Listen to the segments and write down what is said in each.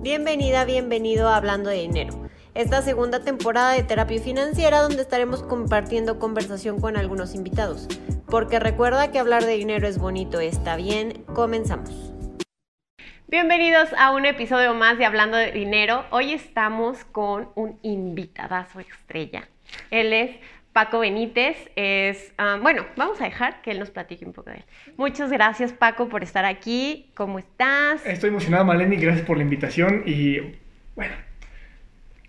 Bienvenida, bienvenido a Hablando de Dinero. Esta segunda temporada de terapia financiera donde estaremos compartiendo conversación con algunos invitados. Porque recuerda que hablar de dinero es bonito, está bien, comenzamos. Bienvenidos a un episodio más de Hablando de Dinero. Hoy estamos con un invitadazo estrella. Él es Paco Benítez es, ah, bueno, vamos a dejar que él nos platique un poco de él. Muchas gracias Paco por estar aquí. ¿Cómo estás? Estoy emocionado, Maleni, gracias por la invitación y bueno,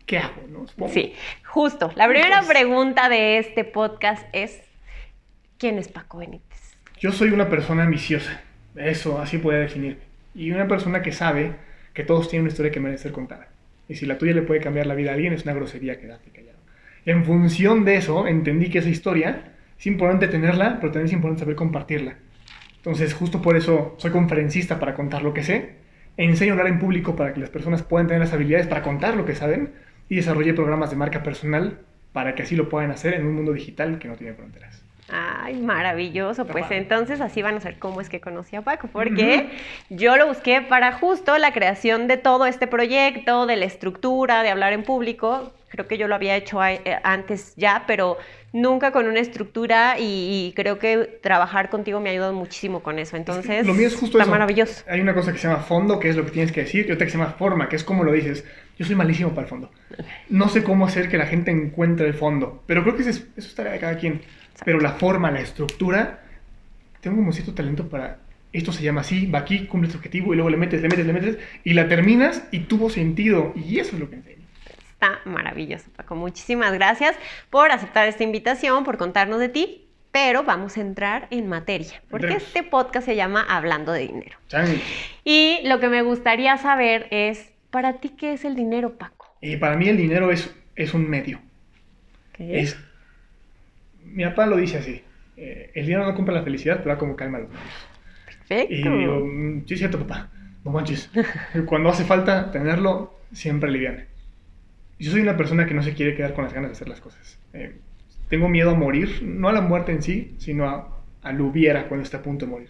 ¿qué hago? Sí, justo. La primera pregunta de este podcast es, ¿quién es Paco Benítez? Yo soy una persona ambiciosa, eso, así puede definirme. Y una persona que sabe que todos tienen una historia que merece ser contada. Y si la tuya le puede cambiar la vida a alguien, es una grosería quedarte callado. En función de eso, entendí que esa historia es importante tenerla, pero también es importante saber compartirla. Entonces, justo por eso soy conferencista para contar lo que sé, enseño a hablar en público para que las personas puedan tener las habilidades para contar lo que saben y desarrollé programas de marca personal para que así lo puedan hacer en un mundo digital que no tiene fronteras. Ay, maravilloso. Pues entonces así van a ser cómo es que conocí a Paco, porque yo lo busqué para justo la creación de todo este proyecto, de la estructura, de hablar en público. Creo que yo lo había hecho eh, antes ya, pero nunca con una estructura y, creo que trabajar contigo me ha ayudado muchísimo con eso. Entonces, lo mío es justo está maravilloso. Hay una cosa que se llama fondo, que es lo que tienes que decir, y otra que se llama forma, que es como lo dices. Yo soy malísimo para el fondo. No sé cómo hacer que la gente encuentre el fondo, pero creo que eso, eso es tarea de cada quien. Pero la forma, la estructura, tengo como cierto talento para esto se llama así, va aquí, cumple tu objetivo y luego le metes, le metes, le metes y la terminas y tuvo sentido. Y eso es lo que enseño. Está maravilloso, Paco. Muchísimas gracias por aceptar esta invitación, por contarnos de ti. Pero vamos a entrar en materia, porque este podcast se llama Hablando de Dinero. Y lo que me gustaría saber es, ¿para ti qué es el dinero, Paco? Y para mí el dinero es, es un medio. ¿Qué es? Mi papá lo dice así, eh, el dinero no compra la felicidad, pero da como calma los Perfecto. Y digo, mm, sí es cierto, papá, no manches. Cuando hace falta tenerlo, siempre aliviane. Yo soy una persona que no se quiere quedar con las ganas de hacer las cosas. Eh, tengo miedo a morir, no a la muerte en sí, sino a, lo hubiera cuando esté a punto de morir.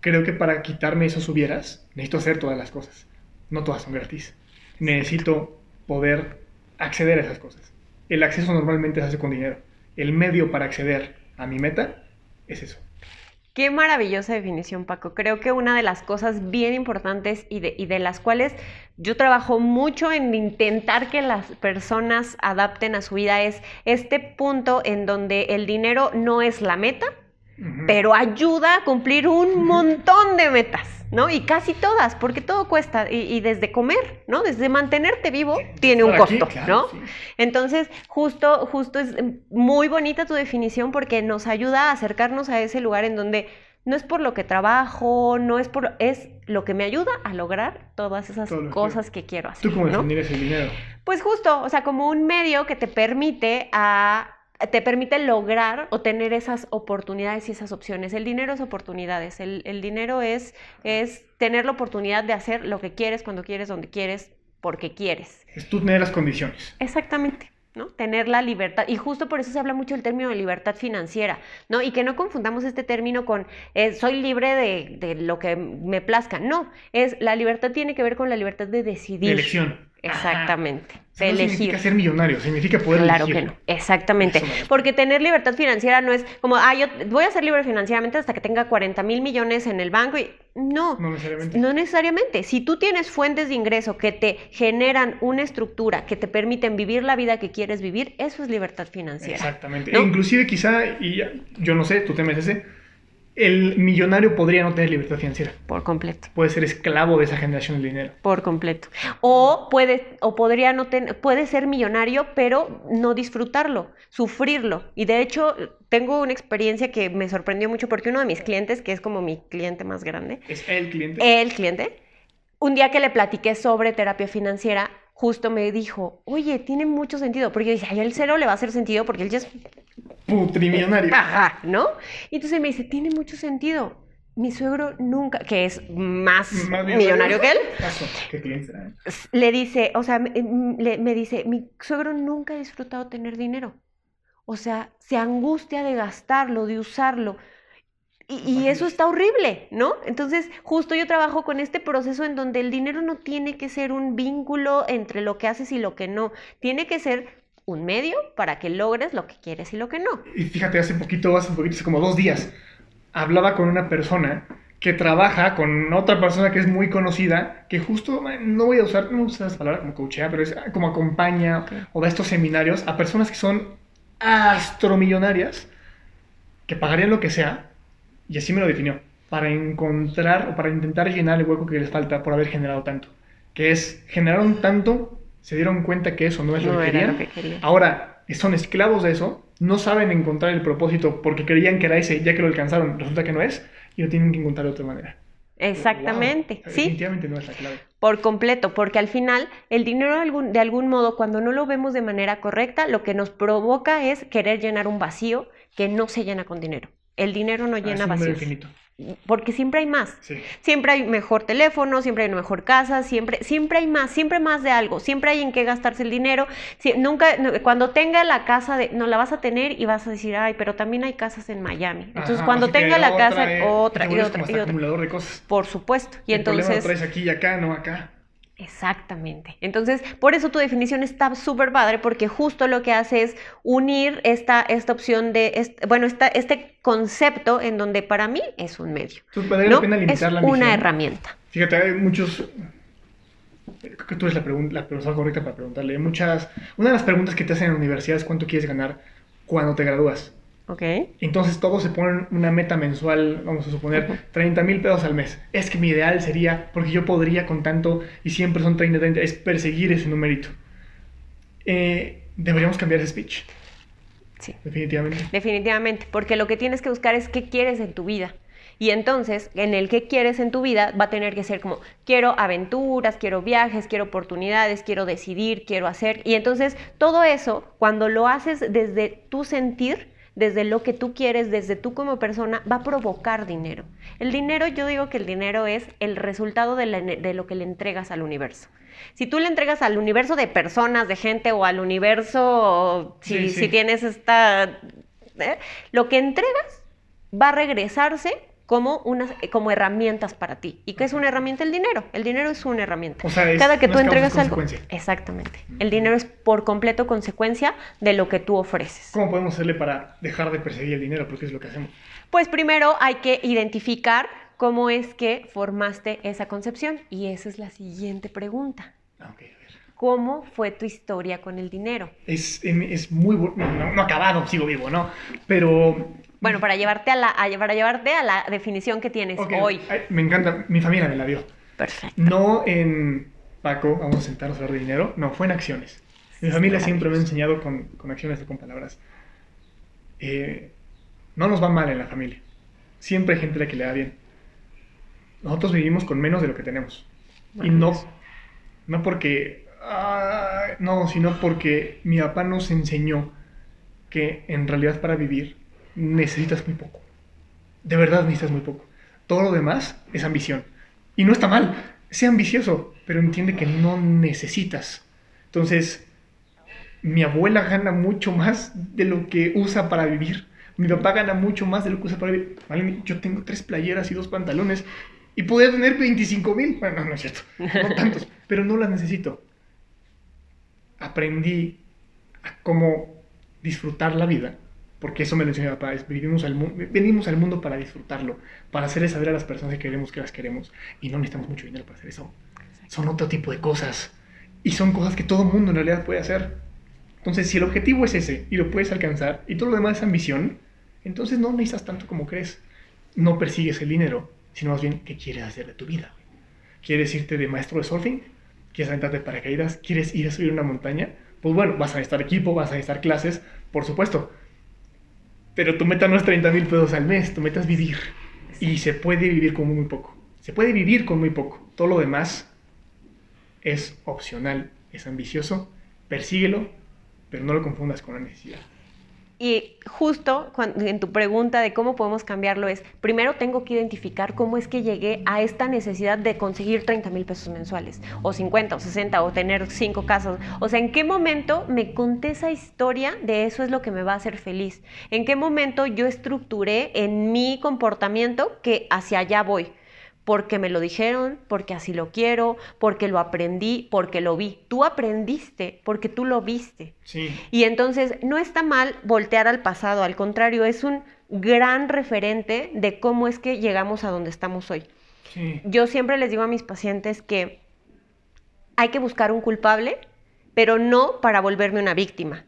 Creo que para quitarme esos hubieras, necesito hacer todas las cosas. No todas son gratis. Necesito poder acceder a esas cosas. El acceso normalmente se hace con dinero. El medio para acceder a mi meta es eso. Qué maravillosa definición, Paco. Creo que una de las cosas bien importantes y de, las cuales yo trabajo mucho en intentar que las personas adapten a su vida es este punto en donde el dinero no es la meta, pero ayuda a cumplir un montón de metas. ¿no? Y casi todas, porque todo cuesta, y, desde comer, ¿no? Desde mantenerte vivo tiene un costo, ¿no? Entonces, justo, justo es muy bonita tu definición porque nos ayuda a acercarnos a ese lugar en donde no es por lo que trabajo, no es por, es lo que me ayuda a lograr todas esas cosas que, quiero hacer. ¿Tú cómo definirías el dinero? Pues justo, o sea, como un medio que te permite a te permite lograr o tener esas oportunidades y esas opciones. El dinero es oportunidades, el, dinero es, es tener la oportunidad de hacer lo que quieres, cuando quieres, donde quieres, porque quieres. Es tú tener las condiciones. Exactamente. ¿no? Tener la libertad. Y justo por eso se habla mucho del término de libertad financiera, ¿no? Y que no confundamos este término con eh, soy libre de, de, lo que me plazca. No, es la libertad tiene que ver con la libertad de decidir. De elección. Exactamente. de elegir. significa ser millonario, significa poder Claro que no, exactamente. Porque tener libertad financiera no es como, ah, yo voy a ser libre financieramente hasta que tenga 40 mil millones en el banco y no. No necesariamente. No necesariamente. Si tú tienes fuentes de ingreso que te generan una estructura, que te permiten vivir la vida que quieres vivir, eso es libertad financiera. Exactamente. E inclusive quizá, y yo no sé, tú temes ese, el millonario podría no tener libertad financiera. Por completo. Puede ser esclavo de esa generación de dinero. Por completo. O puede, o podría no tener, puede ser millonario, pero no disfrutarlo, sufrirlo. Y de hecho, tengo una experiencia que me sorprendió mucho porque uno de mis clientes, que es como mi cliente más grande. ¿Es el cliente? El cliente. Un día que le platiqué sobre terapia financiera, justo me dijo, oye, tiene mucho sentido. Porque yo dije, ay, cero le va a hacer sentido porque él ya es putrimillonario. Ajá, ¿no? Y entonces me dice, tiene mucho sentido. Mi suegro nunca, que es más, millonario que él, ¿Qué le dice, o sea, me, dice, mi suegro nunca ha disfrutado tener dinero. O sea, se angustia de gastarlo, de usarlo. Y, eso está horrible, ¿no? Entonces, justo yo trabajo con este proceso en donde el dinero no tiene que ser un vínculo entre lo que haces y lo que no. Tiene que ser un medio para que logres lo que quieres y lo que no. Y fíjate, hace poquito, hace poquito, hace como dos días, hablaba con una persona que trabaja con otra persona que es muy conocida, que justo, no voy a usar, no usar esa palabra como coachea, pero es como acompaña o da estos seminarios a personas que son astromillonarias, que pagarían lo que sea, y así me lo definió, para encontrar o para intentar llenar el hueco que les falta por haber generado tanto. Que es, generaron tanto, se dieron cuenta que eso no es lo, que querían. Ahora, son esclavos de eso, no saben encontrar el propósito porque creían que era ese, ya que lo alcanzaron, resulta que no es, y lo tienen que encontrar de otra manera. Exactamente, sí. Definitivamente no es la clave. Por completo, porque al final el dinero de algún, de algún modo, cuando no lo vemos de manera correcta, lo que nos provoca es querer llenar un vacío que no se llena con dinero. El dinero no ah, llena vacíos porque siempre hay más. Siempre hay mejor teléfono, siempre hay una mejor casa, siempre, siempre hay más, siempre más de algo, siempre hay en qué gastarse el dinero. nunca, cuando tenga la casa, de, no la vas a tener y vas a decir, ay, pero también hay casas en Miami. Entonces, cuando tenga la casa, otra, y otra, y otra. de cosas. Por supuesto. Y entonces. traes aquí y acá, no acá. Exactamente. Entonces, por eso tu definición está súper padre, porque justo lo que hace es unir esta, esta opción de, bueno, esta, este concepto en donde para mí es un medio. Entonces, la pena limitar es la una herramienta. Fíjate, hay muchos... Creo que tú eres la, la persona correcta para preguntarle. muchas... Una de las preguntas que te hacen en la universidad es cuánto quieres ganar cuando te gradúas. Entonces todos se ponen una meta mensual, vamos a suponer, 30 mil pesos al mes. Es que mi ideal sería, porque yo podría con tanto, y siempre son 30, 30, es perseguir ese numerito. Eh, deberíamos cambiar ese speech. Sí. Definitivamente. Definitivamente, porque lo que tienes que buscar es qué quieres en tu vida. Y entonces, en el que quieres en tu vida, va a tener que ser como, quiero aventuras, quiero viajes, quiero oportunidades, quiero decidir, quiero hacer. Y entonces, todo eso, cuando lo haces desde tu sentir, desde lo que tú quieres, desde tú como persona, va a provocar dinero. El dinero, yo digo que el dinero es el resultado de, lo que le entregas al universo. Si tú le entregas al universo de personas, de gente o al universo, si, si tienes esta... ¿eh? Lo que entregas va a regresarse como, unas, como herramientas para ti. ¿Y qué es una herramienta? El dinero. El dinero es una herramienta. Cada que tú entregas algo. Exactamente. El dinero es por completo consecuencia de lo que tú ofreces. ¿Cómo podemos hacerle para dejar de perseguir el dinero? Porque es lo que hacemos. Pues primero hay que identificar cómo es que formaste esa concepción. Y esa es la siguiente pregunta. Ah, ¿Cómo fue tu historia con el dinero? Es, es muy... No, no acabado, sigo vivo, ¿no? Pero bueno, para llevarte a la, para llevarte a la definición que tienes hoy. me encanta, mi familia me la dio. Perfecto. No en Paco, vamos a sentarnos a hablar de dinero, no, fue en acciones. Mi familia siempre me ha enseñado con, con acciones y con palabras. Eh, no nos va mal en la familia. Siempre hay gente a la que le da bien. Nosotros vivimos con menos de lo que tenemos. y no, no porque... no, sino porque mi papá nos enseñó que en realidad para vivir necesitas muy poco. De verdad necesitas muy poco. Todo lo demás es ambición. Y no está mal. Sea ambicioso, pero entiende que no necesitas. Entonces, mi abuela gana mucho más de lo que usa para vivir. Mi papá gana mucho más de lo que usa para vivir. Yo tengo tres playeras y dos pantalones y podría tener 25 mil. Bueno, no es cierto. No tantos. pero no las necesito. Aprendí a cómo disfrutar la vida porque eso me lo enseñó mi papá, vivimos al venimos al mundo para disfrutarlo, para hacerle saber a las personas que queremos que las queremos, y no necesitamos mucho dinero para hacer eso. Son otro tipo de cosas, y son cosas que todo mundo en realidad puede hacer. Entonces, si el objetivo es ese, y lo puedes alcanzar, y todo lo demás es ambición, entonces no necesitas tanto como crees. No persigues el dinero, sino más bien qué quieres hacer de tu vida. ¿Quieres irte de maestro de surfing? ¿Quieres aventarte de paracaídas? ¿Quieres ir a subir una montaña? Pues bueno, vas a necesitar equipo, vas a necesitar clases, por supuesto pero tu meta no es 30 mil pesos al mes, tu meta es vivir. Y se puede vivir con muy poco. Se puede vivir con muy poco. Todo lo demás es opcional, es ambicioso, persíguelo, pero no lo confundas con la necesidad. Y justo en tu pregunta de cómo podemos cambiarlo es, primero tengo que identificar cómo es que llegué a esta necesidad de conseguir 30 mil pesos mensuales, o 50, o 60, o tener cinco casas. O sea, ¿en qué momento me conté esa historia de eso es lo que me va a hacer feliz? ¿En qué momento yo estructuré en mi comportamiento que hacia allá voy? Porque me lo dijeron, porque así lo quiero, porque lo aprendí, porque lo vi. Tú aprendiste porque tú lo viste. Sí. Y entonces no está mal voltear al pasado, al contrario, es un gran referente de cómo es que llegamos a donde estamos hoy. Sí. Yo siempre les digo a mis pacientes que hay que buscar un culpable, pero no para volverme una víctima,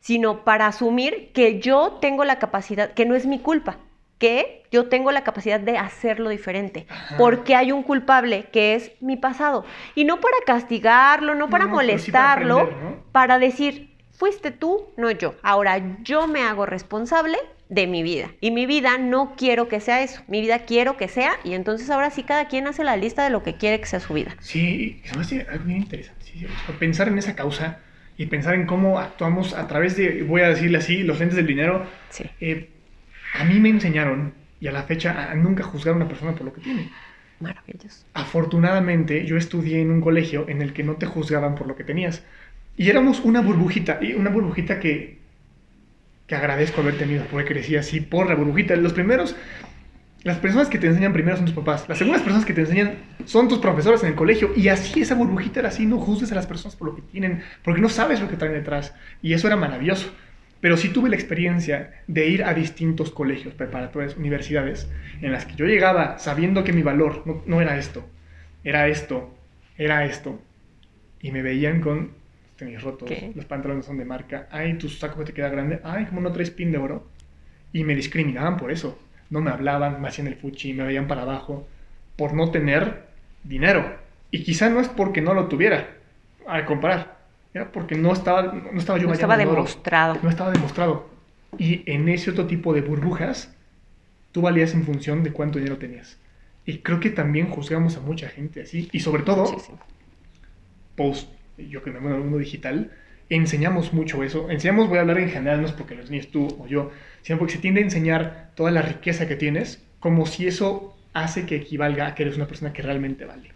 sino para asumir que yo tengo la capacidad, que no es mi culpa que yo tengo la capacidad de hacerlo diferente, porque hay un culpable que es mi pasado. Y no para castigarlo, no para molestarlo, para, decir, fuiste tú, no yo. Ahora yo me hago responsable de mi vida. Y mi vida no quiero que sea eso, mi vida quiero que sea, y entonces ahora sí cada quien hace la lista de lo que quiere que sea su vida. Sí, es algo bien interesante. pensar en esa causa y pensar en cómo actuamos a través de, voy a decirle así, los lentes del dinero. Sí. Eh, a mí me enseñaron, y a la fecha, a nunca juzgar a una persona por lo que tiene. Maravilloso. Afortunadamente, yo estudié en un colegio en el que no te juzgaban por lo que tenías. Y éramos una burbujita, y una burbujita que, que agradezco haber tenido, porque crecí así por la burbujita. Los primeros, las personas que te enseñan primero son tus papás. Las segundas personas que te enseñan son tus profesores en el colegio. Y así esa burbujita era así, no juzgues a las personas por lo que tienen, porque no sabes lo que traen detrás. Y eso era maravilloso. Pero sí tuve la experiencia de ir a distintos colegios preparatorios, universidades, en las que yo llegaba sabiendo que mi valor no, era esto, era esto, era esto, y me veían con tenis rotos, los pantalones son de marca, ay, tu saco te queda grande, ay, como no traes pin de oro, y me discriminaban por eso, no me hablaban, me hacían el fuchi, me veían para abajo, por no tener dinero, y quizá no es porque no lo tuviera, al comprar, porque no estaba, no estaba yo No estaba demostrado. No estaba demostrado. Y en ese otro tipo de burbujas, tú valías en función de cuánto dinero tenías. Y creo que también juzgamos a mucha gente así. Y sobre todo, post, yo que me muevo en el mundo digital, enseñamos mucho eso. Enseñamos, voy a hablar en general, no es porque lo enseñes tú o yo, sino porque se tiende a enseñar toda la riqueza que tienes, como si eso hace que equivalga a que eres una persona que realmente vale.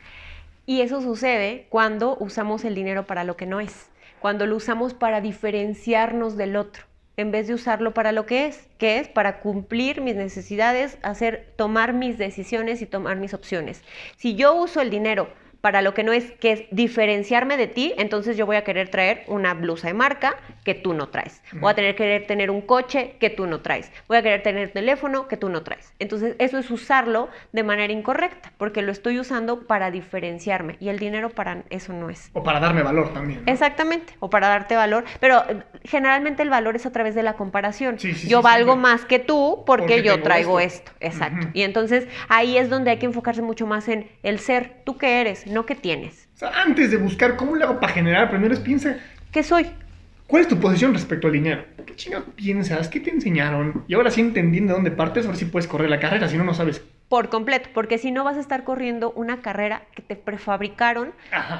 Y eso sucede cuando usamos el dinero para lo que no es, cuando lo usamos para diferenciarnos del otro, en vez de usarlo para lo que es, que es para cumplir mis necesidades, hacer tomar mis decisiones y tomar mis opciones. Si yo uso el dinero para lo que no es, que es diferenciarme de ti, entonces yo voy a querer traer una blusa de marca que tú no traes. Voy a tener querer tener un coche que tú no traes. Voy a querer tener teléfono que tú no traes. Entonces eso es usarlo de manera incorrecta, porque lo estoy usando para diferenciarme y el dinero para eso no es. O para darme valor también. Exactamente, o para darte valor, pero eh, generalmente el valor es a través de la comparación. yo valgo más que tú porque, yo traigo esto. Exacto. Y entonces ahí es donde hay que enfocarse mucho más en el ser. ¿Tú qué eres? No que tienes. O sea, antes de buscar cómo le hago para generar, primero es piensa... ¿Qué soy? ¿Cuál es tu posición respecto al dinero? ¿Qué chingado piensas? ¿Qué te enseñaron? Y ahora sí entendiendo de dónde partes, ahora sí puedes correr la carrera, si no, no sabes. Por completo, porque si no vas a estar corriendo una carrera que te prefabricaron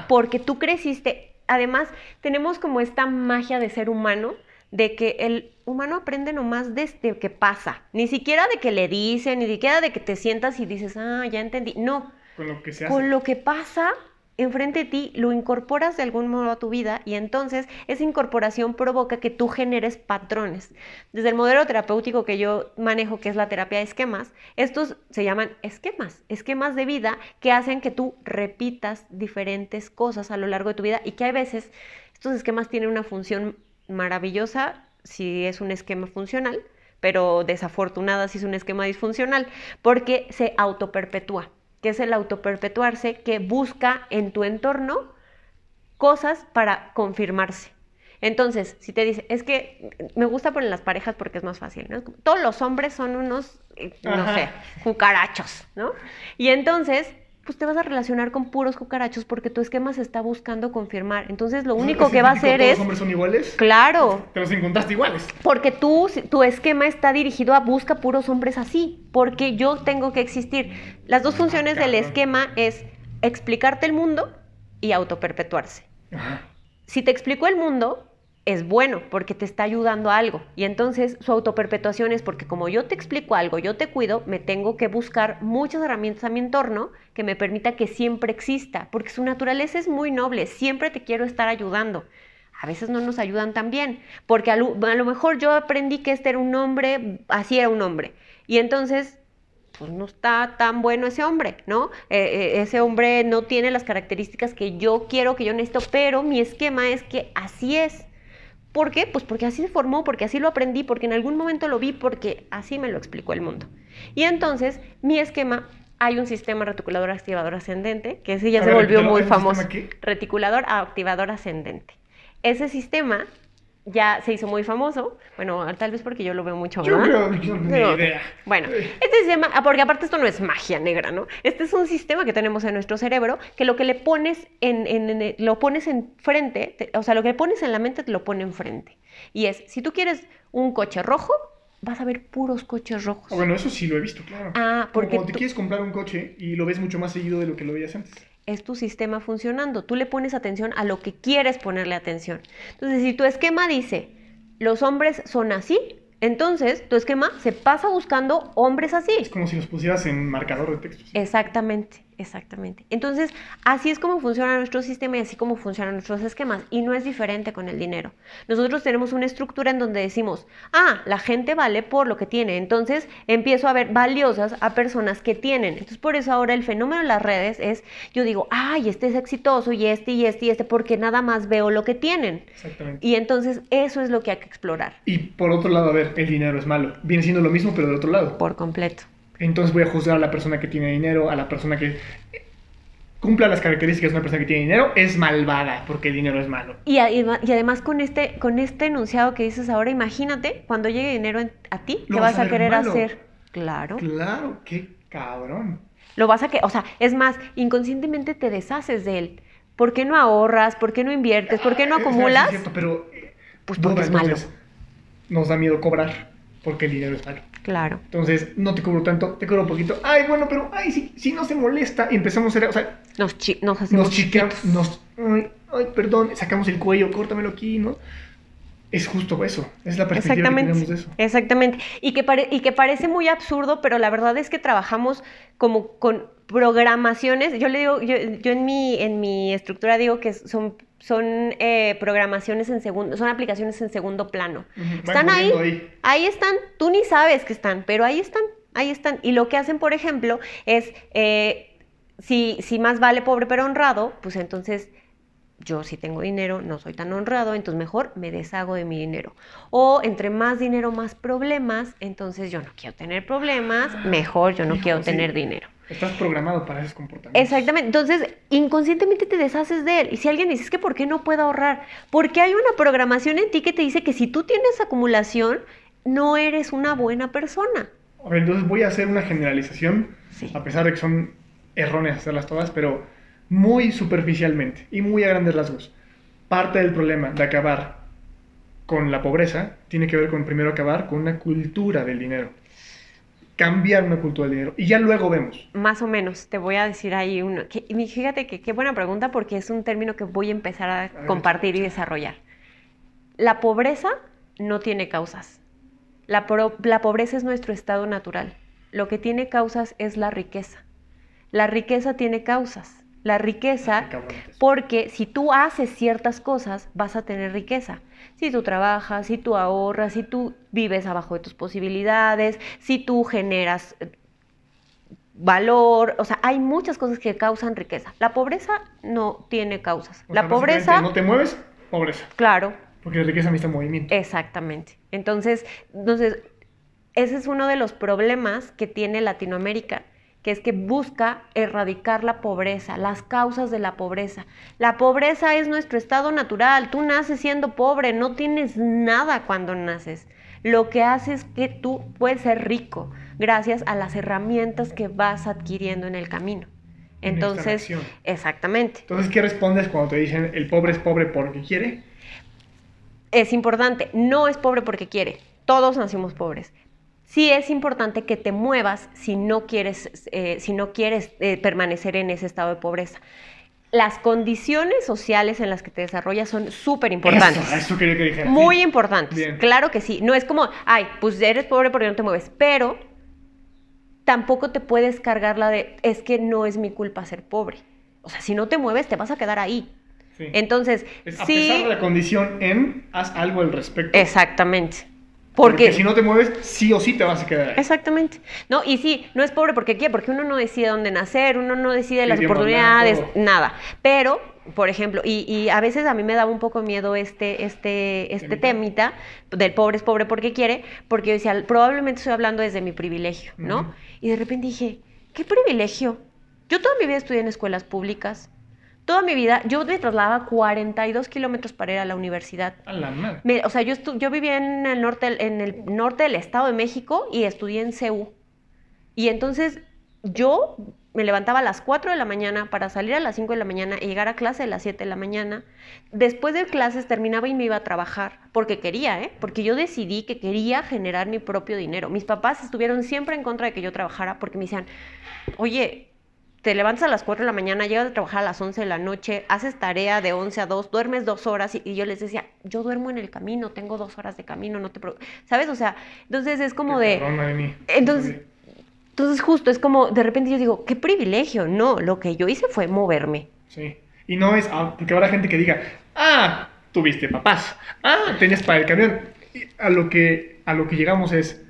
porque tú creciste. Además, tenemos como esta magia de ser humano, de que el humano aprende nomás desde que pasa, ni siquiera de que le dicen, ni siquiera de que te sientas y dices, ah, ya entendí. No, con lo que se Con lo que pasa enfrente de ti, lo incorporas de algún modo a tu vida y entonces esa incorporación provoca que tú generes patrones. Desde el modelo terapéutico que yo manejo, que es la terapia de esquemas, estos se llaman esquemas, esquemas de vida que hacen que tú repitas diferentes cosas a lo largo de tu vida y que hay veces estos esquemas tienen una función maravillosa si es un esquema funcional, pero desafortunada si es un esquema disfuncional, porque se autoperpetúa que es el autoperpetuarse, que busca en tu entorno cosas para confirmarse. Entonces, si te dice, es que me gusta poner las parejas porque es más fácil, ¿no? Todos los hombres son unos, eh, no sé, cucarachos, ¿no? Y entonces, pues te vas a relacionar con puros cucarachos porque tu esquema se está buscando confirmar. Entonces lo único que va a hacer es... ¿Los hombres son iguales? Claro. Te los encontraste iguales. Porque tú, tu esquema está dirigido a busca puros hombres así, porque yo tengo que existir. Las dos funciones del esquema es explicarte el mundo y autoperpetuarse. Si te explico el mundo, es bueno porque te está ayudando a algo. Y entonces su autoperpetuación es porque como yo te explico algo, yo te cuido, me tengo que buscar muchas herramientas a mi entorno que me permita que siempre exista, porque su naturaleza es muy noble, siempre te quiero estar ayudando. A veces no nos ayudan tan bien, porque a lo, mejor yo aprendí que este era un hombre, así era un hombre. Y entonces pues no está tan bueno ese hombre, ¿no? Eh, eh, ese hombre no tiene las características que yo quiero, que yo necesito, pero mi esquema es que así es. ¿Por qué? Pues porque así se formó, porque así lo aprendí, porque en algún momento lo vi, porque así me lo explicó el mundo. Y entonces, mi esquema, hay un sistema reticulador activador ascendente, que ese ya A se ver, volvió muy ¿el famoso. Reticulador activador ascendente. Ese sistema ya se hizo muy famoso, bueno, tal vez porque yo lo veo mucho Yo más. creo que yo no tengo idea. Bueno, este sistema, porque aparte esto no es magia negra, ¿no? Este es un sistema que tenemos en nuestro cerebro que lo que le pones en, en- en- lo pones enfrente, te- o sea, lo que le pones en la mente te lo pone enfrente. Y es, si tú quieres un coche rojo, vas a ver puros coches rojos. Ah, bueno, eso sí lo he visto, claro. Ah, Como porque cuando te tú- quieres comprar un coche y lo ves mucho más seguido de lo que lo veías antes. Es tu sistema funcionando. Tú le pones atención a lo que quieres ponerle atención. Entonces, si tu esquema dice, los hombres son así, entonces tu esquema se pasa buscando hombres así. Es como si los pusieras en marcador de textos. Exactamente, exactamente. Entonces, así es como funciona nuestro sistema y así como funcionan nuestros esquemas. Y no es diferente con el dinero. Nosotros tenemos una estructura en donde decimos, ah, la gente vale por lo que tiene. Entonces, empiezo a ver valiosas a personas que tienen. Entonces, por eso ahora el fenómeno de las redes es, yo digo, ay, este es exitoso y este y este y este, porque nada más veo lo que tienen. Exactamente. Y entonces, eso es lo que hay que explorar Y por otro lado, a ver, el dinero es malo. Viene siendo lo mismo, pero del otro lado. por completo. Entonces voy a juzgar a la persona que tiene dinero, a la persona que cumpla las características de una persona que tiene dinero, es malvada, porque el dinero es malo. Y, adema- y además con este, con este enunciado que dices ahora, imagínate cuando llegue dinero a ti, ¿qué vas vas a querer malo. hacer? Claro. Claro, qué cabrón. Lo vas a que, o sea, es más, inconscientemente te deshaces de él. ¿Por qué no ahorras? ¿Por qué no inviertes? ¿Por qué no sí acumulas? es cierto, pero eh, Pues porque es malo. Nos da miedo cobrar, porque el dinero es malo. Claro. Entonces, no te cobro tanto, te cobro poquito. Ay, bueno, pero, ay, sí, sí, no se molesta. Y empezamos a hacer, o sea, Nos, chi- nos hacemos nos chiqueamos, nos, ay, ay, perdón, sacamos el cuello, córtamelo aquí, ¿no? Es justo eso, es la perspectiva que tenemos de eso. exactamente. Y que, pare- y que parece muy absurdo, pero la verdad es que trabajamos como con programaciones. Yo le digo, yo, yo en, mi, en mi estructura digo que son, son eh, programaciones en segundo, son aplicaciones en segundo plano. Están ahí, ahí. ahí están, tú ni sabes que están, pero ahí están, ahí están. Y lo que hacen, por ejemplo, es, eh, si, si más vale pobre pero honrado, pues entonces yo si tengo dinero no soy tan honrado, entonces mejor me deshago de mi dinero. O entre más dinero, más problemas, entonces yo no quiero tener problemas, mejor yo no Hijo, quiero sí. tener dinero. Estás programado para esos comportamientos. Exactamente, entonces inconscientemente te deshaces de él. Y si alguien dice, es que ¿por qué no puedo ahorrar? Porque hay una programación en ti que te dice que si tú tienes acumulación, no eres una buena persona. A ver, entonces voy a hacer una generalización, Sí. a pesar de que son erróneas hacerlas todas, pero muy superficialmente y muy a grandes rasgos. Parte del problema de acabar con la pobreza tiene que ver con primero acabar con una cultura del dinero. Cambiar una cultura del dinero. Y ya luego vemos. Más o menos, te voy a decir ahí uno. Que, y fíjate que qué buena pregunta porque es un término que voy a empezar a ver, compartir y desarrollar. La pobreza no tiene causas. La, pro- la pobreza es nuestro estado natural. Lo que tiene causas es la riqueza. La riqueza tiene causas. La riqueza, es. porque si tú haces ciertas cosas, vas a tener riqueza. Si tú trabajas, si tú ahorras, si tú vives abajo de tus posibilidades, si tú generas eh, valor, o sea, hay muchas cosas que causan riqueza. La pobreza no tiene causas. O La sea, pobreza, No te mueves, pobreza. claro, Porque la riqueza necesita movimiento. exactamente. Entonces, entonces, ese es uno de los problemas que tiene Latinoamérica, que es que busca erradicar la pobreza, las causas de la pobreza. La pobreza es nuestro estado natural. Tú naces siendo pobre, no tienes nada cuando naces. Lo que hace es que tú puedes ser rico gracias a las herramientas que vas adquiriendo en el camino. Entonces, exactamente. Entonces, ¿qué respondes cuando te dicen el pobre es pobre porque quiere? es importante, no es pobre porque quiere, todos nacimos pobres. Sí es importante que te muevas si no quieres, eh, si no quieres eh, permanecer en ese estado de pobreza. las condiciones sociales en las que te desarrollas son súper importantes. Eso, eso quería que dijera. Muy importantes. Bien. Claro que sí. No es como, ay, pues eres pobre porque no te mueves. Pero tampoco te puedes cargar la de, es que no es mi culpa ser pobre. O sea, si no te mueves, te vas a quedar ahí. Sí. Entonces, Es a sí. pesar de la condición en, haz algo al respecto. Exactamente. Porque, Porque, si no te mueves, sí o sí te vas a quedar ahí. Exactamente. No, y sí, no es pobre porque qué, porque uno no decide dónde nacer, uno no decide las oportunidades, nada. Pero, por ejemplo, y, y a veces a mí me daba un poco miedo este, este, este Temita. temita del pobre es pobre porque quiere, porque yo decía, probablemente estoy hablando desde mi privilegio, ¿no? Y de repente dije, ¿qué privilegio? Yo toda mi vida estudié en escuelas públicas. Toda mi vida, yo me trasladaba 42 kilómetros para ir a la universidad. A la madre. Me- o sea, yo vivía en el, norte, en el norte del Estado de México y estudié en CEU. Y entonces yo me levantaba a las 4 de la mañana para salir a las 5 de la mañana y llegar a clase a las 7 de la mañana. Después de clases terminaba y me iba a trabajar, porque quería, ¿eh? Porque yo decidí que quería generar mi propio dinero. Mis papás estuvieron siempre en contra de que yo trabajara porque me decían, oye, te levantas a las 4 de la mañana, llegas a trabajar a las 11 de la noche, haces tarea de 11 a 2, duermes dos horas y, y yo les decía, yo duermo en el camino, tengo dos horas de camino, no te preocupes. ¿Sabes? O sea, entonces es como de... cabrona de mí. Entonces, entonces justo es como, de repente yo digo, qué privilegio. No, lo que yo hice fue moverme. Sí. Y no es, ah, porque habrá gente que diga, ah, tuviste papás, ah, tenías para el camión. Y a lo que, a lo que llegamos es,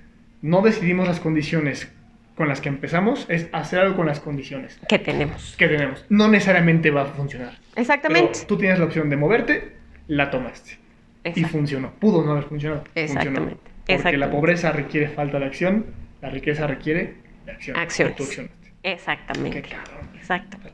no decidimos las condiciones con las que empezamos, es hacer algo con las condiciones que tenemos. que tenemos. No necesariamente va a funcionar. Exactamente. Pero tú tienes la opción de moverte, la tomaste. Y Exacto. funcionó. Pudo no haber funcionado. Exactamente, Funcionó. Porque exactamente. la pobreza requiere falta de acción, la riqueza requiere de acción. Acciones. Y tú accionaste. Exactamente. Qué cabrón. Exactamente.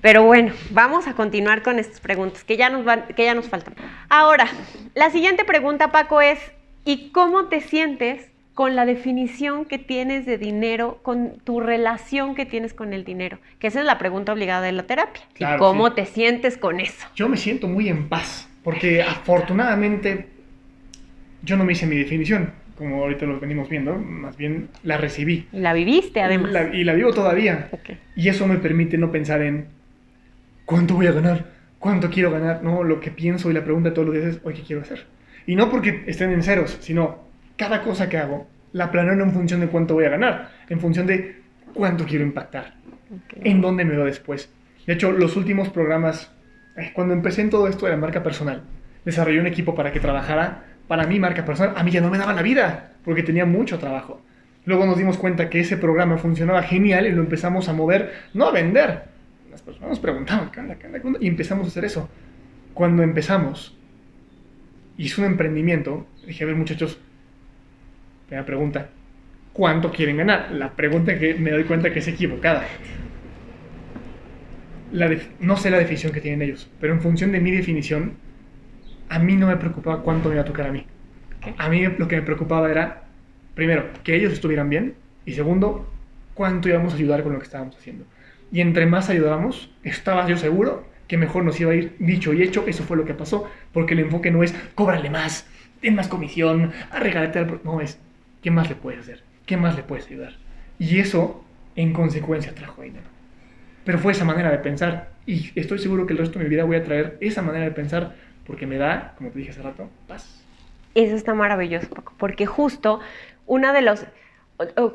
Pero bueno, vamos a continuar con estas preguntas que ya nos van, que ya nos faltan. Ahora, la siguiente pregunta, Paco, es ¿y cómo te sientes con la definición que tienes de dinero, con tu relación que tienes con el dinero? Que esa es la pregunta obligada de la terapia. Claro, ¿Y cómo sí. te sientes con eso? Yo me siento muy en paz, porque afortunadamente yo no me hice mi definición, como ahorita lo venimos viendo, más bien la recibí. Y la viviste además. La- y la vivo todavía. Y eso me permite no pensar en cuánto voy a ganar, cuánto quiero ganar. No, lo que pienso y la pregunta todos los días es, hoy, ¿qué quiero hacer? Y no porque estén en ceros, sino cada cosa que hago la planeo no en función de cuánto voy a ganar, en función de cuánto quiero impactar, en dónde me veo después. De hecho, los últimos programas, eh, cuando empecé en todo esto de la marca personal, desarrollé un equipo para que trabajara para mi marca personal. A mí ya no me daba la vida, porque tenía mucho trabajo. Luego nos dimos cuenta que ese programa funcionaba genial y lo empezamos a mover, no a vender. Las personas nos preguntaban, ¿qué onda, qué onda, qué onda? Y empezamos a hacer eso. Cuando empezamos, hice un emprendimiento, dije, a ver muchachos, primera pregunta, ¿cuánto quieren ganar? La pregunta que me doy cuenta que es equivocada. La no sé la definición que tienen ellos, pero en función de mi definición, a mí no me preocupaba cuánto me iba a tocar a mí. A mí lo que me preocupaba era, primero, que ellos estuvieran bien y segundo, cuánto íbamos a ayudar con lo que estábamos haciendo. Y entre más ayudábamos, estaba yo seguro que mejor nos iba a ir dicho y hecho. Eso fue lo que pasó, porque el enfoque no es cóbrale más, ten más comisión, arregálate al... pro-". No, es ¿qué más le puedes hacer? ¿Qué más le puedes ayudar? Y eso, en consecuencia, trajo dinero. Pero fue esa manera de pensar. Y estoy seguro que el resto de mi vida voy a traer esa manera de pensar porque me da, como te dije hace rato, paz. Eso está maravilloso, Paco, porque justo una de los,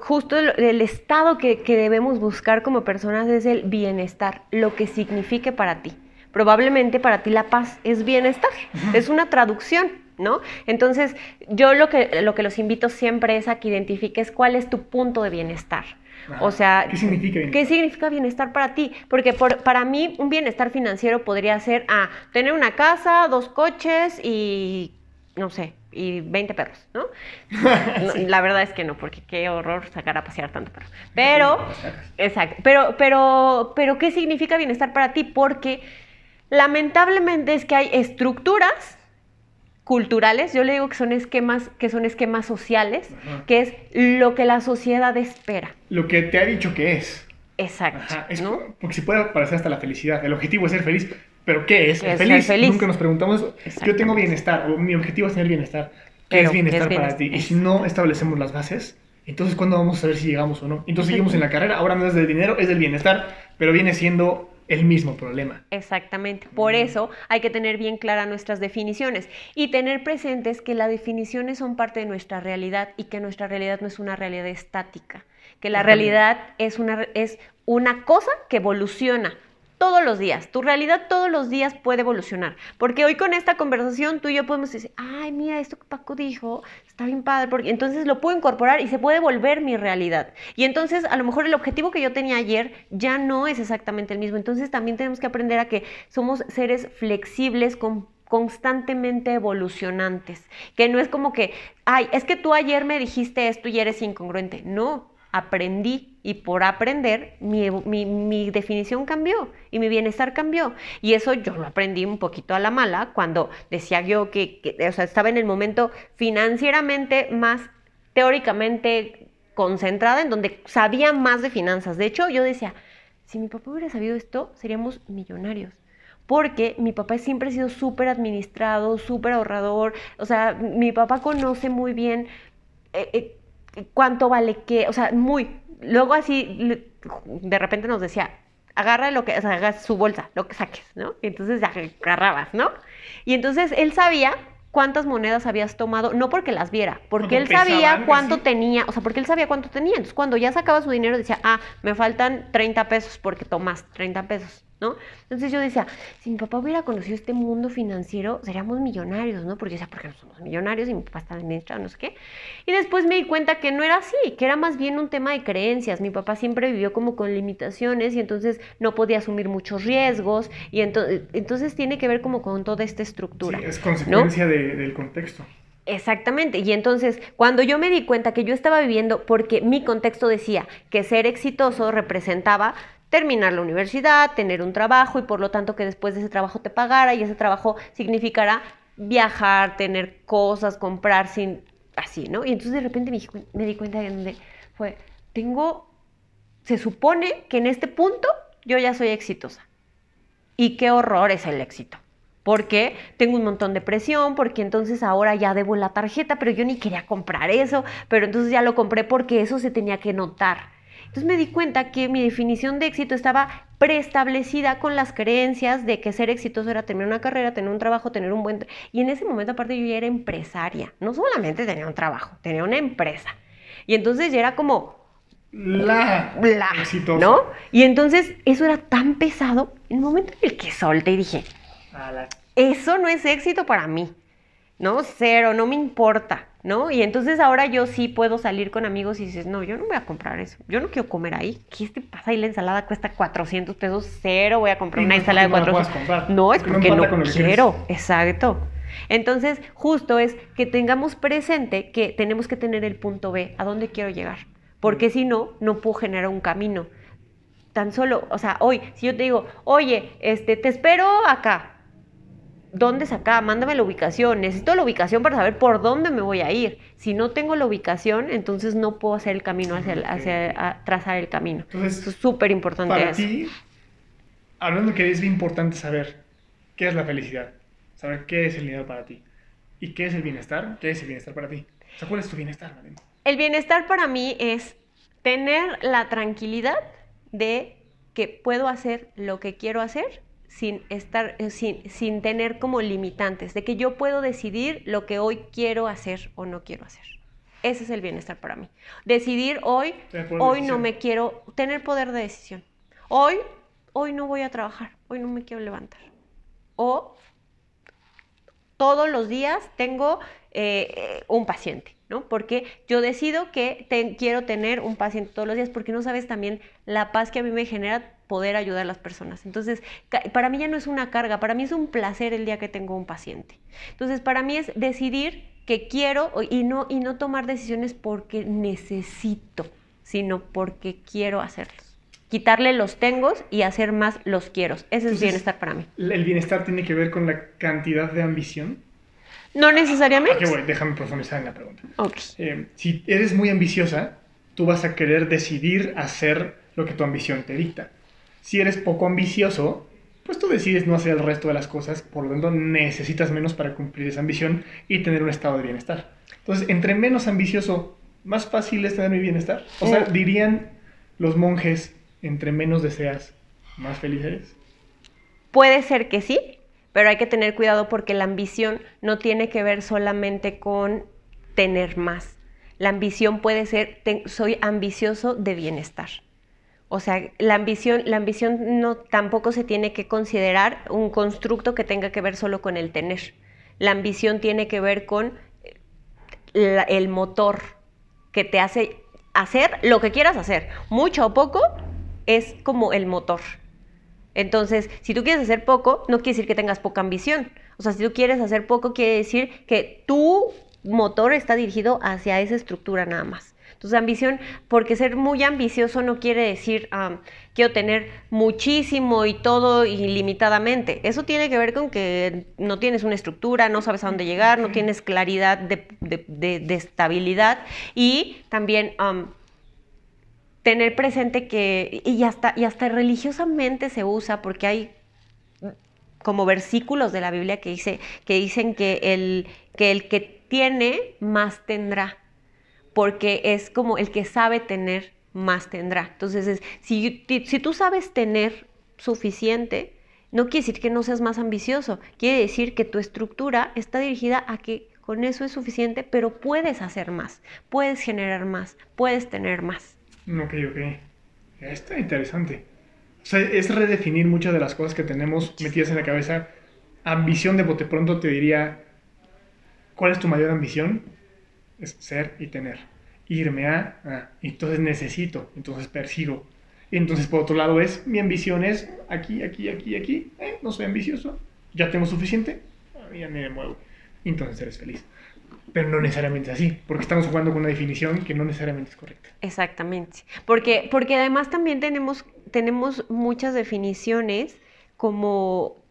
justo el, el estado que, que debemos buscar como personas es el bienestar, lo que signifique para ti. Probablemente para ti la paz es bienestar, es una traducción, ¿no? Entonces, yo lo que, lo que los invito siempre es a que identifiques cuál es tu punto de bienestar. O sea, ¿Qué significa bienestar? ¿Qué significa bienestar para ti? Porque por- para mí un bienestar financiero podría ser ah, tener una casa, dos coches y, no sé, y 20 perros, ¿no? No, La verdad es que no, porque qué horror sacar a pasear tanto perro. Pero, exacto, pero, pero, pero ¿qué significa bienestar para ti? Porque lamentablemente es que hay estructuras culturales, yo le digo que son esquemas, que son esquemas sociales, Ajá. que es lo que la sociedad espera. Lo que te ha dicho que es. Exacto. Ajá, es ¿no? Porque si puede parecer hasta la felicidad. El objetivo es ser feliz. Pero ¿qué es? ¿Qué es feliz? feliz? Nunca nos preguntamos eso. Yo tengo bienestar, o mi objetivo es tener bienestar. ¿Qué Pero, es bienestar ¿qué es para ti? Y si no establecemos las bases, entonces ¿cuándo vamos a saber si llegamos o no? Entonces seguimos en la carrera, ahora no es del dinero, es del bienestar, pero viene siendo el mismo problema. Exactamente. Por Mm. eso hay que tener bien claras nuestras definiciones y tener presentes que las definiciones son parte de nuestra realidad y que nuestra realidad no es una realidad estática, que la realidad es una, es una cosa que evoluciona. Todos los días, tu realidad todos los días puede evolucionar. Porque hoy con esta conversación tú y yo podemos decir, ay, mira, esto que Paco dijo, está bien padre, porque entonces lo puedo incorporar y se puede volver mi realidad. Y entonces a lo mejor el objetivo que yo tenía ayer ya no es exactamente el mismo. Entonces también tenemos que aprender a que somos seres flexibles con constantemente evolucionantes, que no es como que, ay, es que tú ayer me dijiste esto y eres incongruente. No, aprendí y por aprender mi, mi- definición cambió y mi bienestar cambió. Y eso yo lo aprendí un poquito a la mala cuando decía yo que, que, o sea, estaba en el momento financieramente más teóricamente concentrada, en donde sabía más de finanzas. De hecho, yo decía, si mi papá hubiera sabido esto, seríamos millonarios. Porque mi papá siempre ha sido súper administrado, súper ahorrador. O sea, mi papá conoce muy bien eh, eh, cuánto vale qué. O sea, muy. Luego así, de repente nos decía, agarra lo que, o sea, haga su bolsa, lo que saques, ¿no? Y entonces ya agarrabas, ¿no? Y entonces él sabía cuántas monedas habías tomado, no porque las viera, porque él sabía cuánto tenía, o sea, porque él sabía cuánto tenía. Entonces, cuando ya sacaba su dinero, decía, ah, me faltan 30 pesos porque tomas 30 pesos, ¿no? Entonces yo decía, si mi papá hubiera conocido este mundo financiero, seríamos millonarios, ¿no? Porque yo decía, ¿por qué no somos millonarios? Y mi papá está administrado, no sé qué. Y después me di cuenta que no era así, que era más bien un tema de creencias. Mi papá siempre vivió como con limitaciones y entonces no podía asumir muchos riesgos y entonces, entonces tiene que ver como con toda esta estructura. Sí, es consecuencia de- del contexto. Exactamente. Y entonces, cuando yo me di cuenta que yo estaba viviendo, porque mi contexto decía que ser exitoso representaba terminar la universidad, tener un trabajo y por lo tanto que después de ese trabajo te pagara y ese trabajo significará viajar, tener cosas, comprar sin así, ¿no? Y entonces de repente me, di cuenta de donde fue, tengo, se supone que en este punto yo ya soy exitosa. Y qué horror es el éxito. Porque tengo un montón de presión, porque entonces ahora ya debo la tarjeta, pero yo ni quería comprar eso, pero entonces ya lo compré porque eso se tenía que notar. Entonces me di cuenta que mi definición de éxito estaba preestablecida con las creencias de que ser exitoso era tener una carrera, tener un trabajo, tener un buen... Y en ese momento aparte yo ya era empresaria, no solamente tenía un trabajo, tenía una empresa. Y entonces ya era como, La, bla, exitosa. ¿no? Y entonces eso era tan pesado, en el momento en el que solté y dije, la- eso no es éxito para mí, ¿no? Cero, no me importa, ¿no? Y entonces ahora yo sí puedo salir con amigos y dices, no, yo no voy a comprar eso, yo no quiero comer ahí, ¿qué te pasa? Y la ensalada cuesta 400 pesos, cero voy a comprar Y una no ensalada de porque no la 400. puedas comprar, No, es porque no no, quiero, exacto. Entonces, justo es que tengamos presente que tenemos que tener el punto B, a dónde quiero llegar, porque si no, no puedo generar un camino. Tan solo, o sea, hoy, si yo te digo, oye, este, te espero acá, ¿dónde es acá? Mándame la ubicación. Necesito la ubicación para saber por dónde me voy a ir. Si no tengo la ubicación, entonces no puedo hacer el camino hacia, el- hacia a- trazar el camino. Entonces, Eso es súper importante. Para eso. ti, hablando que es bien importante saber qué es la felicidad, saber qué es el dinero para ti y qué es el bienestar, qué es el bienestar para ti. O sea, ¿cuál es tu bienestar, Marina? El bienestar para mí es tener la tranquilidad de que puedo hacer lo que quiero hacer sin estar eh, sin, sin tener como limitantes, de que yo puedo decidir lo que hoy quiero hacer o no quiero hacer. Ese es el bienestar para mí. Decidir hoy, de hoy no me quiero tener poder de decisión. Hoy, hoy no voy a trabajar, hoy no me quiero levantar. O todos los días tengo eh, un paciente, ¿no? Porque yo decido que te- quiero tener un paciente todos los días porque no sabes también la paz que a mí me genera poder ayudar a las personas. Entonces, para mí ya no es una carga, para mí es un placer el día que tengo un paciente. Entonces, para mí es decidir que quiero y no, y no tomar decisiones porque necesito, sino porque quiero hacerlos. Quitarle los tengo y hacer más los quiero. Ese es Entonces, bienestar para mí. ¿El bienestar tiene que ver con la cantidad de ambición? No ¿A necesariamente. qué voy? Déjame profundizar en la pregunta. Ok. Eh, si eres muy ambiciosa, tú vas a querer decidir hacer lo que tu ambición te dicta. Si eres poco ambicioso, pues tú decides no hacer el resto de las cosas, por lo tanto necesitas menos para cumplir esa ambición y tener un estado de bienestar. Entonces, entre menos ambicioso, más fácil es tener mi bienestar. O sea, Mm. dirían los monjes, entre menos deseas, ¿más feliz eres? Puede ser que sí, pero hay que tener cuidado porque la ambición no tiene que ver solamente con tener más. La ambición puede ser, soy ambicioso de bienestar. O sea, la ambición, la ambición no tampoco se tiene que considerar un constructo que tenga que ver solo con el tener. La ambición tiene que ver con el motor que te hace hacer lo que quieras hacer, mucho o poco, es como el motor. Entonces, si tú quieres hacer poco, no quiere decir que tengas poca ambición. O sea, si tú quieres hacer poco, quiere decir que tu motor está dirigido hacia esa estructura nada más. Entonces, ambición, porque ser muy ambicioso no quiere decir quiero tener muchísimo y todo ilimitadamente. Eso tiene que ver con que no tienes una estructura, no sabes a dónde llegar, no tienes claridad de, estabilidad y también tener presente que, y hasta, y hasta religiosamente se usa porque hay como versículos de la Biblia que, dice, que dicen que el, que el que tiene más tendrá porque es como el que sabe tener, más tendrá. Entonces, si, si tú sabes tener suficiente, no quiere decir que no seas más ambicioso, quiere decir que tu estructura está dirigida a que con eso es suficiente, pero puedes hacer más, puedes generar más, puedes tener más. Ok, ok. Está interesante. O sea, es redefinir muchas de las cosas que tenemos metidas en la cabeza. Ambición de bote pronto te diría, ¿cuál es tu mayor ambición? Es ser y tener. Irme a, entonces necesito, entonces persigo. Entonces por otro lado es, mi ambición es aquí, aquí, aquí, aquí, eh, no soy ambicioso, ya tengo suficiente, ya me muevo. Entonces eres feliz. Pero no necesariamente así, porque estamos jugando con una definición que no necesariamente es correcta. Exactamente. Porque, porque además también tenemos, tenemos muchas definiciones como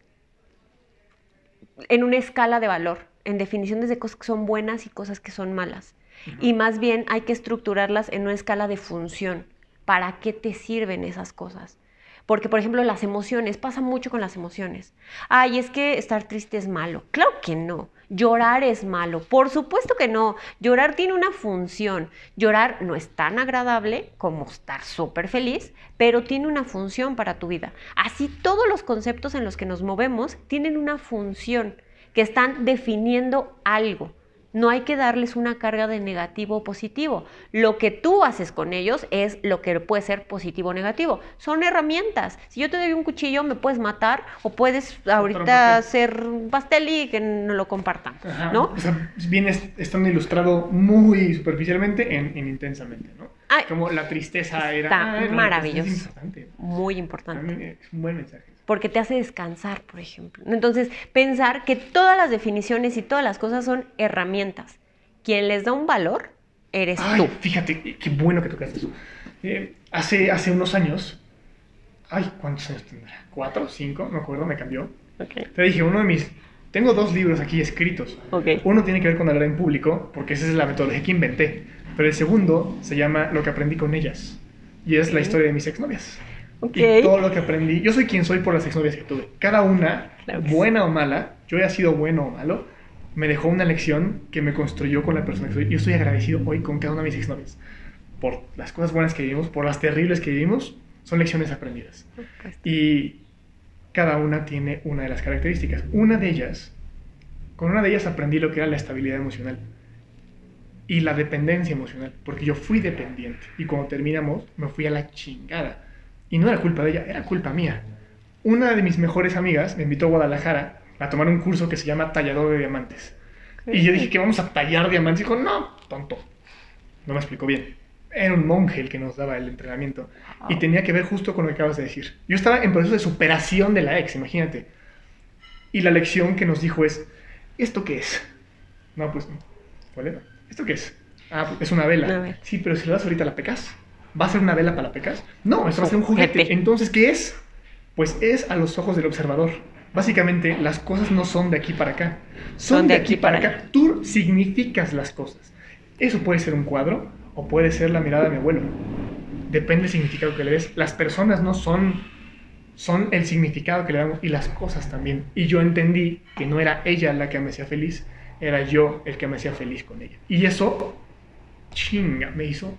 en una escala de valor en definiciones de cosas que son buenas y cosas que son malas. Y más bien hay que estructurarlas en una escala de función. ¿Para qué te sirven esas cosas? Porque, por ejemplo, las emociones, pasa mucho con las emociones. Ay, es que estar triste es malo. Claro que no. Llorar es malo. Por supuesto que no. Llorar tiene una función. Llorar no es tan agradable como estar súper feliz, pero tiene una función para tu vida. Así todos los conceptos en los que nos movemos tienen una función que están definiendo algo. No hay que darles una carga de negativo o positivo. Lo que tú haces con ellos es lo que puede ser positivo o negativo. Son herramientas. Si yo te doy un cuchillo, me puedes matar o puedes ahorita hacer un pastel y que no lo compartan. ¿no? O sea, viene estando ilustrado muy superficialmente en, intensamente, ¿no? Como la tristeza era... Está maravilloso. Muy importante. Es un buen mensaje porque te hace descansar, por ejemplo. Entonces, pensar que todas las definiciones y todas las cosas son herramientas. Quien les da un valor, eres tú. Fíjate, qué bueno que tocaste eso. Eh, hace, hace unos años, ay, ¿cuántos años tendrá? ¿Cuatro? ¿Cinco? No me acuerdo, me cambió. Te dije, uno de mis... Tengo dos libros aquí escritos. Uno tiene que ver con hablar en público, porque esa es la metodología que inventé. Pero el segundo se llama Lo que aprendí con ellas. Y es la historia de mis exnovias. Y todo lo que aprendí. Yo soy quien soy por las exnovias que tuve. Cada una, buena o mala, yo he sido bueno o malo, me dejó una lección que me construyó con la persona que soy. Yo estoy agradecido hoy con cada una de mis exnovias. Por las cosas buenas que vivimos, por las terribles que vivimos, son lecciones aprendidas. Y cada una tiene una de las características. Una de ellas, con una de ellas aprendí lo que era la estabilidad emocional y la dependencia emocional, porque yo fui dependiente y cuando terminamos me fui a la chingada y no era culpa de ella, era culpa mía. Una de mis mejores amigas me invitó a Guadalajara a tomar un curso que se llama tallador de diamantes. Y yo dije que vamos a tallar diamantes. Y dijo, no, tonto. No me explicó bien. Era un monje el que nos daba el entrenamiento. Y tenía que ver justo con lo que acabas de decir. Yo estaba en proceso de superación de la ex, imagínate. Y la lección que nos dijo es, ¿esto qué es? No, pues, ¿cuál era? ¿Esto qué es? Ah, pues, es una vela. Sí, pero si le das ahorita la pecas. ¿Va a ser una vela para pecas? No, esto va a ser un juguete. Entonces, ¿qué es? Pues es a los ojos del observador. Básicamente, las cosas no son de aquí para acá. Son, de, aquí, para acá. Tú significas las cosas. Eso puede ser un cuadro o puede ser la mirada de mi abuelo. Depende del significado que le des. Las personas no son, son el significado que le damos y las cosas también. Y yo entendí que no era ella la que me hacía feliz, era yo el que me hacía feliz con ella. Y eso, chinga, me hizo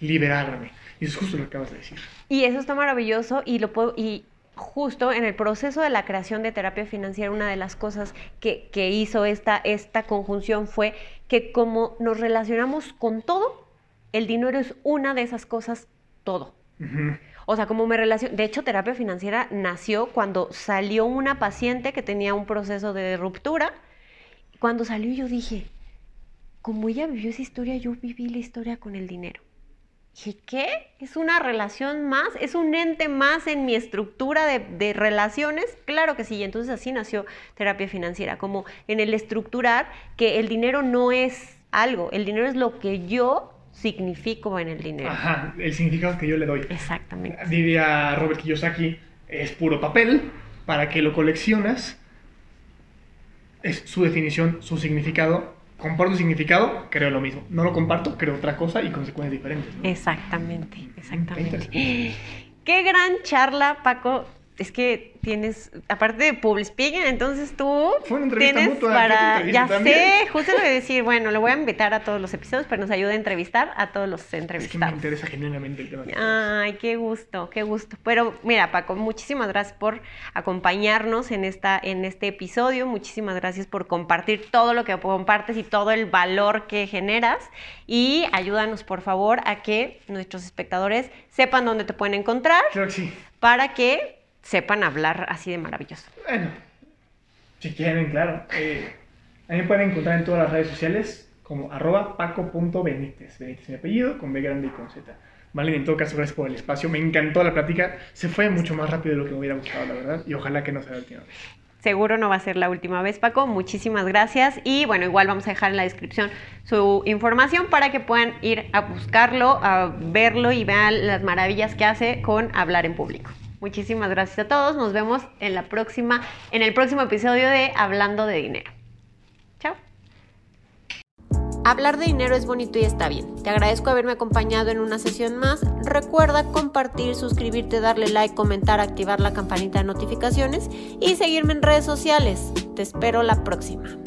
liberarme. Y eso es justo lo que acabas de decir. Y eso está maravilloso y lo puedo, y justo en el proceso de la creación de terapia financiera, una de las cosas que, que hizo esta, esta conjunción fue que como nos relacionamos con todo, el dinero es una de esas cosas, todo. O sea, como me relaciono. De hecho, terapia financiera nació cuando salió una paciente que tenía un proceso de ruptura. Cuando salió, yo dije, como ella vivió esa historia, yo viví la historia con el dinero. Dije, ¿qué? ¿Es una relación más? ¿Es un ente más en mi estructura de, de, relaciones? Claro que sí. Y entonces así nació terapia financiera, como en el estructurar que el dinero no es algo, el dinero es lo que yo significo en el dinero. Ajá, el significado que yo le doy. Exactamente. Diría Robert Kiyosaki, es puro papel, para que lo coleccionas, es su definición, su significado. Comparto significado, creo lo mismo. No lo comparto, creo otra cosa y consecuencias diferentes. Exactamente, exactamente. Qué gran charla, Paco es que tienes, aparte de public speaking, entonces tú Fue una tienes mutua, para, ya sé, justo lo de decir, bueno, le voy a invitar a todos los episodios, pero nos ayuda a entrevistar a todos los entrevistados. Es que me interesa genuinamente el tema. Ay, qué gusto, qué gusto. Pero mira, Paco, muchísimas gracias por acompañarnos en esta, en este episodio, muchísimas gracias por compartir todo lo que compartes y todo el valor que generas y ayúdanos por favor a que nuestros espectadores sepan dónde te pueden encontrar. Claro que sí. Para que sepan hablar así de maravilloso. Bueno, si quieren, claro. Eh, a mí me pueden encontrar en todas las redes sociales como arroba paco.benítez. Benítez es mi apellido, con B grande y con Z. Vale, en todo caso, gracias por el espacio. Me encantó la plática. Se fue mucho más rápido de lo que me hubiera gustado, la verdad. Y ojalá que no sea la última vez. Seguro no va a ser la última vez, Paco. Muchísimas gracias. Y bueno, igual vamos a dejar en la descripción su información para que puedan ir a buscarlo, a verlo y vean las maravillas que hace con hablar en público. Muchísimas gracias a todos. Nos vemos en la próxima, en el próximo episodio de Hablando de Dinero. Chao. Hablar de dinero es bonito y está bien. Te agradezco haberme acompañado en una sesión más. Recuerda compartir, suscribirte, darle like, comentar, activar la campanita de notificaciones y seguirme en redes sociales. Te espero la próxima.